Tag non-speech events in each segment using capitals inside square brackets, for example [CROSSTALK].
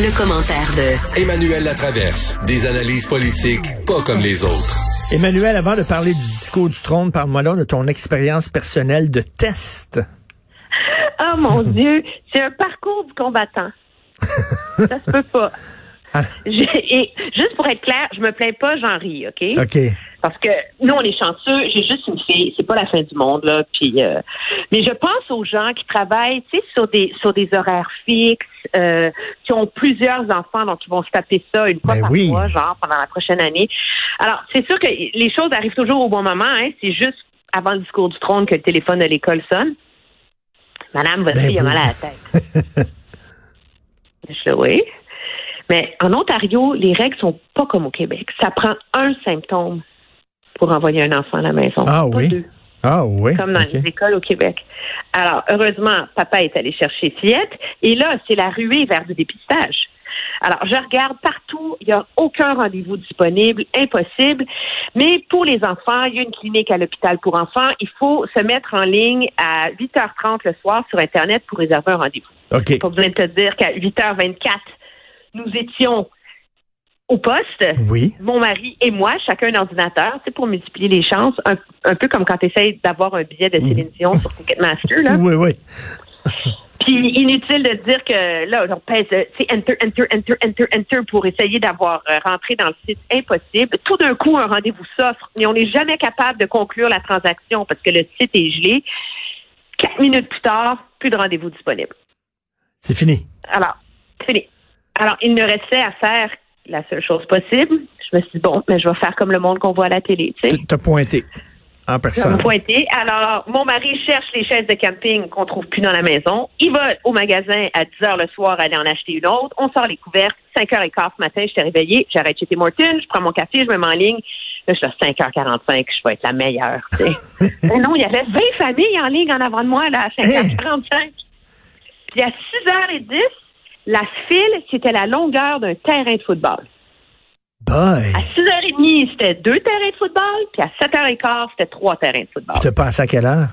Le, commentaire de Emmanuel Latraverse. Des analyses politiques pas comme les autres. Emmanuel, avant de parler du discours du trône, parle-moi là de ton expérience personnelle de test. Oh mon Dieu, c'est un parcours du combattant. Ça se peut pas. [LAUGHS] Ah. [LAUGHS] Et juste pour être clair, je me plains pas, j'en ris, OK? OK. Parce que nous, on est chanceux. J'ai juste une fille. C'est pas la fin du monde, là. Puis, euh, mais je pense aux gens qui travaillent, tu sais, sur des sur des horaires fixes, euh, qui ont plusieurs enfants, donc ils vont se taper ça une fois Ben par oui. mois, genre pendant la prochaine année. Alors, c'est sûr que les choses arrivent toujours au bon moment. Hein. C'est juste avant le discours du trône que le téléphone de l'école sonne. Madame, votre Ben fille a oui. mal à la tête. [LAUGHS] Je oui. Mais en Ontario, les règles sont pas comme au Québec. Ça prend un symptôme pour envoyer un enfant à la maison. Ah pas oui? deux, Ah oui. comme dans les écoles au Québec. Alors, heureusement, papa est allé chercher Fillette. Et là, c'est la ruée vers du dépistage. Alors, je regarde partout, il n'y a aucun rendez-vous disponible, impossible. Mais pour les enfants, il y a une clinique à l'hôpital pour enfants. Il faut se mettre en ligne à 8h30 le soir sur Internet pour réserver un rendez-vous. OK. Pas besoin de te dire qu'à 8h24, nous étions au poste, Oui. mon mari et moi, chacun un ordinateur, c'est pour multiplier les chances, un, un peu comme quand tu essayes d'avoir un billet de Céline Dion sur Ticketmaster. Là. Oui, oui. [LAUGHS] Puis inutile de dire que là, on pèse, euh, c'est enter, enter, enter, enter, enter pour essayer d'avoir euh, rentré dans le site. Impossible. Tout d'un coup, un rendez-vous s'offre, mais on n'est jamais capable de conclure la transaction parce que le site est gelé. Quatre minutes plus tard, plus de rendez-vous disponible. C'est fini. Alors. Alors, il ne restait à faire la seule chose possible. Je me suis dit, bon, mais je vais faire comme le monde qu'on voit à la télé, tu t'as pointé en Je personne. me pointer. Alors, mon mari cherche les chaises de camping qu'on trouve plus dans la maison. Il va au magasin à 10 heures le soir aller en acheter une autre. On sort les couvertes. 5 h quart ce matin, je t'ai réveillé. J'arrête chez Tim Hortons. Je prends mon café, je me mets en ligne. Là, je suis à 5h45. Je vais être la meilleure. Mais [LAUGHS] non, il y avait 20 familles en ligne en avant de moi, là, à 5h45. Puis à 6h10, la file, c'était la longueur d'un terrain de football. Boy. À 6h30, c'était deux terrains de football, puis à 7h15, c'était trois terrains de football. Tu te passes à quelle heure?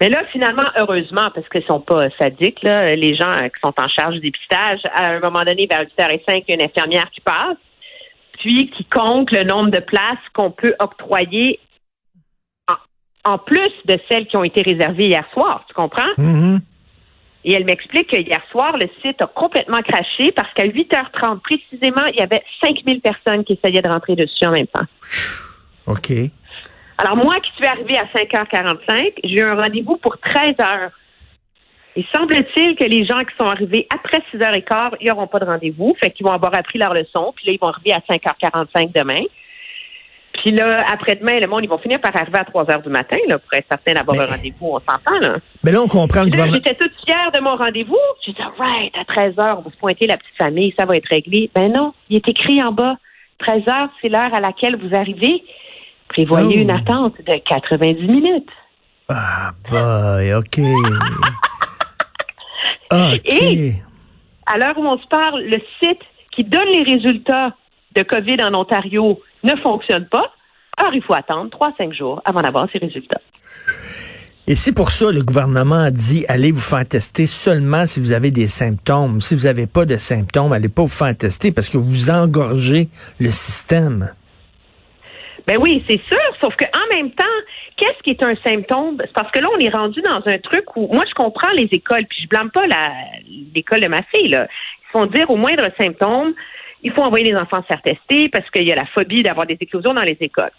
Mais là, finalement, heureusement, parce qu'ils sont pas sadiques, là, les gens qui sont en charge du dépistage, à un moment donné, vers 8h05, il y a une infirmière qui passe, puis qui compte le nombre de places qu'on peut octroyer en, en plus de celles qui ont été réservées hier soir, tu comprends? Mhm. Et elle m'explique que hier soir, le site a complètement craché parce qu'à 8h30 précisément, il y avait 5000 personnes qui essayaient de rentrer dessus en même temps. OK. Alors, moi qui suis arrivée à 5h45, j'ai eu un rendez-vous pour 13 heures. Il semble-t-il que les gens qui sont arrivés après 6h15, ils n'auront pas de rendez-vous. Fait qu'ils vont avoir appris leur leçon. Puis là, ils vont arriver à 5h45 demain. Puis là, après-demain, le monde, ils vont finir par arriver à 3 h du matin, là, pour être certain d'avoir Mais- un rendez-vous. On s'entend, là. Mais là, on comprend le gouvernement. j'étais toute fière de mon rendez-vous. J'ai dit, right, à 13 h on va se pointer la petite famille, ça va être réglé. Ben non, il est écrit en bas. 13 h c'est l'heure à laquelle vous arrivez. Prévoyez Oh. une attente de 90 minutes. Ah, boy, OK. [LAUGHS] OK. Et- À l'heure où on se parle, le site qui donne les résultats de COVID en Ontario ne fonctionne pas. Alors, il faut attendre 3-5 jours avant d'avoir ces résultats. Et c'est pour ça le gouvernement a dit allez vous faire tester seulement si vous avez des symptômes. Si vous n'avez pas de symptômes, allez pas vous faire tester parce que vous engorgez le système. Ben oui, c'est sûr, sauf que en même temps, qu'est-ce qui est un symptôme? C'est parce que là, on est rendu dans un truc où moi, je comprends les écoles, puis je blâme pas l'école de ma fille, là. Ils font dire au moindre symptôme, il faut envoyer les enfants se faire tester parce qu'il y a la phobie d'avoir des éclosions dans les écoles.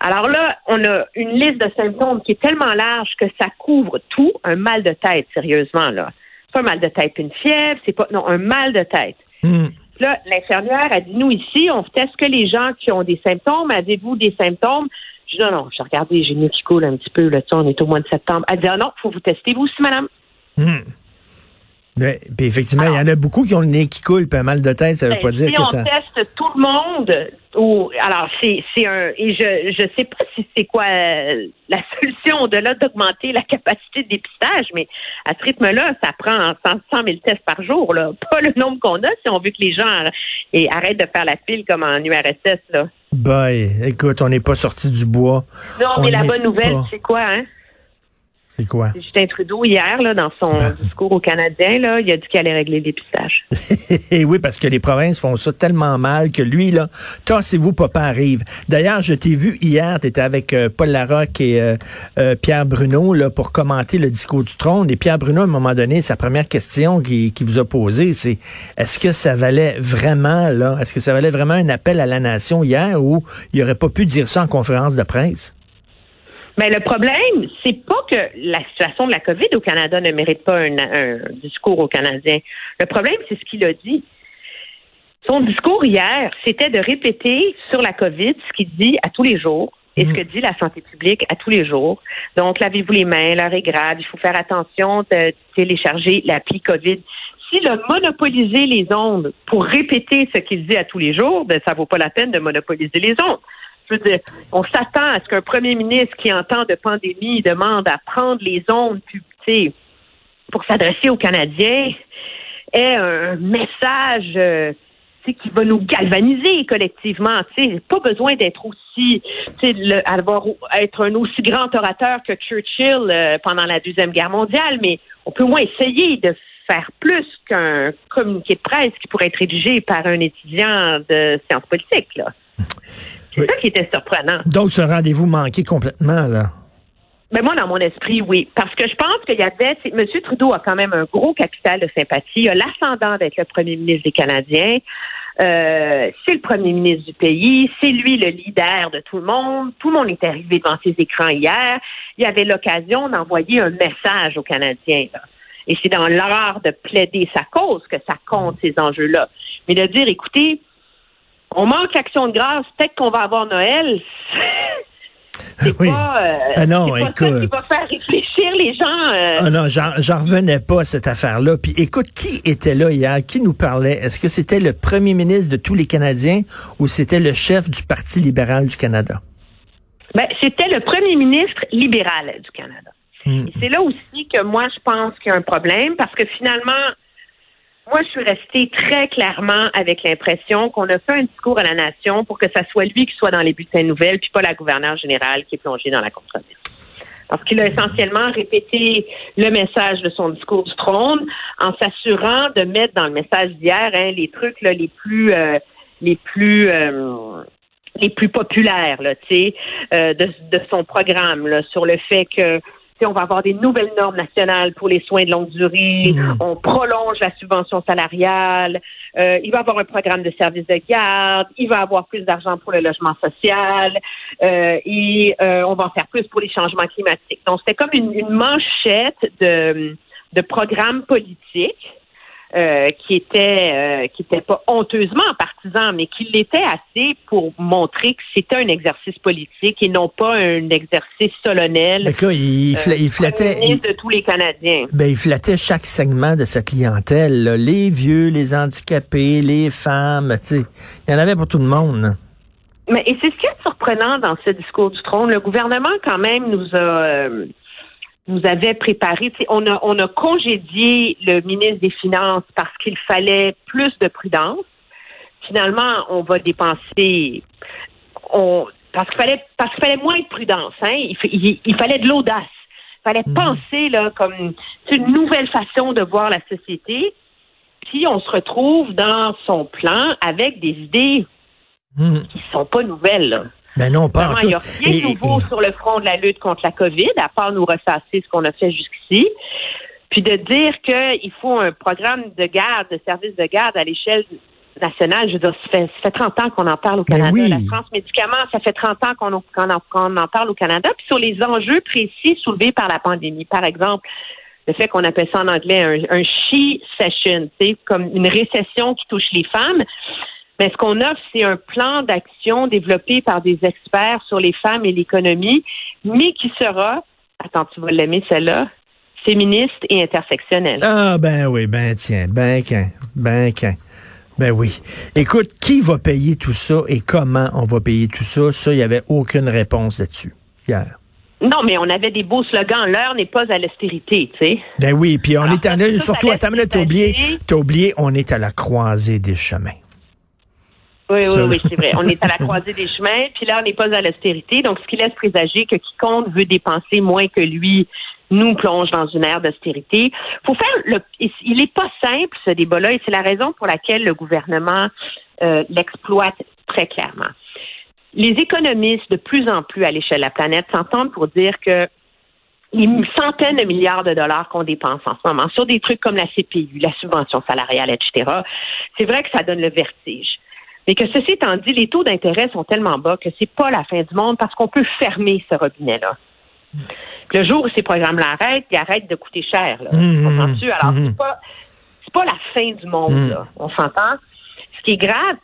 Alors là, on a une liste de symptômes qui est tellement large que ça couvre tout, un mal de tête, sérieusement, là. C'est pas un mal de tête, une fièvre, c'est pas, non, un mal de tête. Hmm. Là, l'infirmière a dit, nous ici, on teste que les gens qui ont des symptômes. Avez-vous des symptômes? Je dis, non, non, j'ai regardé les génies qui coulent un petit peu, là, on est au mois de septembre. Elle dit, ah non, faut vous tester vous aussi, madame. Hmm. Mais, puis effectivement, il y en a beaucoup qui ont le nez qui coule, un mal de tête, ça veut Ben, pas dire si que on teste tout le monde, ou alors c'est c'est un et je je sais pas si c'est quoi euh, la [LAUGHS] solution au-delà d'augmenter la capacité de dépistage, mais à ce rythme-là, ça prend 100, 100 000 tests par jour, là. [LAUGHS] Pas le nombre qu'on a si on veut que les gens et arrêtent de faire la file comme en URSS, là. Boy, écoute, on n'est pas sorti du bois. Non, On mais la bonne nouvelle, pas. c'est quoi, hein? C'est quoi? Justin Trudeau, hier, là, dans son Ben. discours aux Canadiens, là, il a dit qu'il allait régler le dépistage. [LAUGHS] Et oui, parce que les provinces font ça tellement mal que lui, là, tassez-vous, papa arrive. D'ailleurs, je t'ai vu hier, tu étais avec euh, Paul Larocque et euh, euh, Pierre Bruno là, pour commenter le discours du trône. Et Pierre Bruno, à un moment donné, sa première question qu'il qui vous a posée, c'est est-ce que ça valait vraiment, là, est-ce que ça valait vraiment un appel à la nation hier ou il aurait pas pu dire ça en conférence de presse? Mais le problème, c'est pas que la situation de la COVID au Canada ne mérite pas un, un discours aux Canadiens. Le problème, c'est ce qu'il a dit. Son discours hier, c'était de répéter sur la COVID ce qu'il dit à tous les jours et ce que dit la santé publique à tous les jours. Donc, lavez-vous les mains, l'heure est grave, il faut faire attention de télécharger l'appli COVID. S'il a monopolisé les ondes pour répéter ce qu'il dit à tous les jours, ben, ça vaut pas la peine de monopoliser les ondes. On s'attend à ce qu'un premier ministre qui entend de pandémie demande à prendre les ondes sais, pour s'adresser aux Canadiens ait un message euh, qui va nous galvaniser collectivement. Tu sais, pas besoin d'être aussi, un aussi grand orateur que Churchill euh, pendant la deuxième guerre mondiale, mais on peut au moins essayer de faire plus qu'un communiqué de presse qui pourrait être rédigé par un étudiant de sciences politiques. C'est Oui. ça qui était surprenant. Donc, ce rendez-vous manqué complètement, là. Ben moi, dans mon esprit, oui. Parce que je pense qu'il y avait. M. Trudeau a quand même un gros capital de sympathie. Il a l'ascendant d'être le premier ministre des Canadiens. Euh, c'est le premier ministre du pays. C'est lui le leader de tout le monde. Tout le monde est arrivé devant ses écrans hier. Il avait l'occasion d'envoyer un message aux Canadiens. là. Et c'est dans l'art de plaider sa cause que ça compte, ces enjeux-là. Mais de dire, écoutez, on manque l'action de grâce, peut-être qu'on va avoir Noël. [LAUGHS] C'est Oui. pas, euh, Ah non, pas ça écoute. qui va faire réfléchir les gens. euh. Ah non, j'en revenais pas à cette affaire-là. Puis écoute, qui était là hier? Qui nous parlait? Est-ce que c'était le premier ministre de tous les Canadiens ou c'était le chef du Parti libéral du Canada? Ben, c'était le premier ministre libéral du Canada. Hmm. C'est là aussi que moi, je pense qu'il y a un problème parce que finalement, moi, je suis restée très clairement avec l'impression qu'on a fait un discours à la nation pour que ça soit lui qui soit dans les bulletins nouvelles, puis pas la gouverneure générale qui est plongée dans la controverse. Parce qu'il a essentiellement répété le message de son discours du trône en s'assurant de mettre dans le message d'hier hein, les trucs là, les plus euh, les plus euh, les plus populaires là, euh, de, de son programme là, sur le fait que on va avoir des nouvelles normes nationales pour les soins de longue durée, Mhm. on prolonge la subvention salariale, euh, il va avoir un programme de service de garde, il va avoir plus d'argent pour le logement social, euh, et euh, on va en faire plus pour les changements climatiques. Donc, c'était comme une, une manchette de, de programmes politiques euh, qui était euh, qui était pas honteusement partisan, mais qui l'était assez pour montrer que c'était un exercice politique et non pas un exercice solennel. Quoi, il, fla- il euh, flattait, il, de tous les Canadiens. ben, il flattait chaque segment de sa clientèle. là. Les vieux, les handicapés, les femmes, tu sais. Il y en avait pour tout le monde. Mais et c'est ce qui est surprenant dans ce discours du trône. Le gouvernement, quand même, nous a nous avait préparé. On a on a congédié le ministre des Finances parce qu'il fallait plus de prudence. Finalement, on va dépenser. On parce qu'il fallait parce qu'il fallait moins de prudence. Hein? Il, fa- il- il fallait de l'audace. Il fallait penser là comme c'est une nouvelle façon de voir la société. Puis on se retrouve dans son plan avec des idées Hmm. qui sont pas nouvelles. Là. Ben non, pas en Vraiment, tout. il n'y a rien de nouveau et- sur le front de la lutte contre la COVID, à part nous ressasser ce qu'on a fait jusqu'ici. Puis de dire qu'il faut un programme de garde, de service de garde à l'échelle nationale, je veux dire, ça fait, ça fait 30 ans qu'on en parle au Ben Canada. oui. La France médicaments, ça fait 30 ans qu'on en, parle au Canada. Puis sur les enjeux précis soulevés par la pandémie, par exemple, le fait qu'on appelle ça en anglais un, un she session, c'est comme une récession qui touche les femmes. Mais ce qu'on offre, c'est un plan d'action développé par des experts sur les femmes et l'économie, mais qui sera, attends, tu vas l'aimer celle-là, féministe et intersectionnelle. Ah ben oui, ben tiens, ben qu'un, ben qu'un. Ben oui. Écoute, qui va payer tout ça et comment on va payer tout ça? Ça, il n'y avait aucune réponse là-dessus hier. Non, mais on avait des beaux slogans. L'heure n'est pas à l'austérité, tu sais. Ben oui, puis on Alors, est à, ça, surtout, là, t'as oublié, oublié, on est à la croisée des chemins. Oui, oui, oui, c'est vrai. On est à la [LAUGHS] croisée des chemins, puis là, on n'est pas à l'austérité. Donc, ce qui laisse présager que quiconque veut dépenser moins que lui nous plonge dans une ère d'austérité. Faut faire le. Il n'est pas simple ce débat-là, et c'est la raison pour laquelle le gouvernement euh, l'exploite très clairement. Les économistes, de plus en plus à l'échelle de la planète, s'entendent pour dire que les centaines de milliards de dollars qu'on dépense en ce moment sur des trucs comme la CPU, la subvention salariale, etc., c'est vrai que ça donne le vertige. Mais que ceci étant dit, les taux d'intérêt sont tellement bas que c'est pas la fin du monde parce qu'on peut fermer ce robinet-là. Le jour où ces programmes-là arrêtent, ils arrêtent de coûter cher. Là. Mhm. On s'entend-tu? Alors, Mhm. c'est pas pas la fin du monde, là. On s'entend? Ce qui est grave,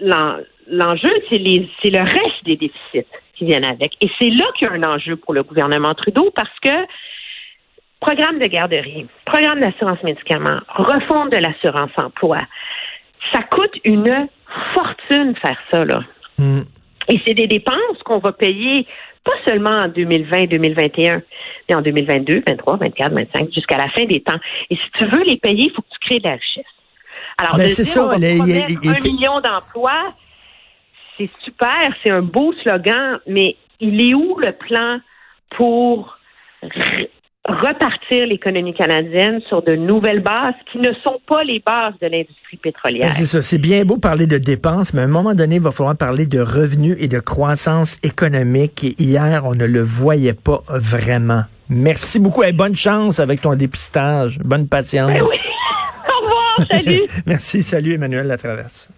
l'en- l'enjeu, c'est le reste des déficits qui viennent avec. Et c'est là qu'il y a un enjeu pour le gouvernement Trudeau parce que programme de garderie, programme d'assurance médicaments, refonte de l'assurance emploi, ça coûte une fortune faire ça, là. Hmm. Et c'est des dépenses qu'on va payer pas seulement en 2020-2021, mais en 2022, 23, 24, 25, jusqu'à la fin des temps. Et si tu veux les payer, il faut que tu crées de la richesse. Alors, Ben, c'est ça, on va les- un il- million d'emplois, c'est super, c'est un beau slogan, mais il est où le plan pour repartir l'économie canadienne sur de nouvelles bases qui ne sont pas les bases de l'industrie pétrolière? Ben, c'est ça, c'est bien beau parler de dépenses, mais à un moment donné, il va falloir parler de revenus et de croissance économique. Et hier, on ne le voyait pas vraiment. Merci beaucoup et bonne chance avec ton dépistage. Bonne patience. Ben oui. [LAUGHS] Au revoir, salut! [LAUGHS] Merci, salut Emmanuel Latraverse.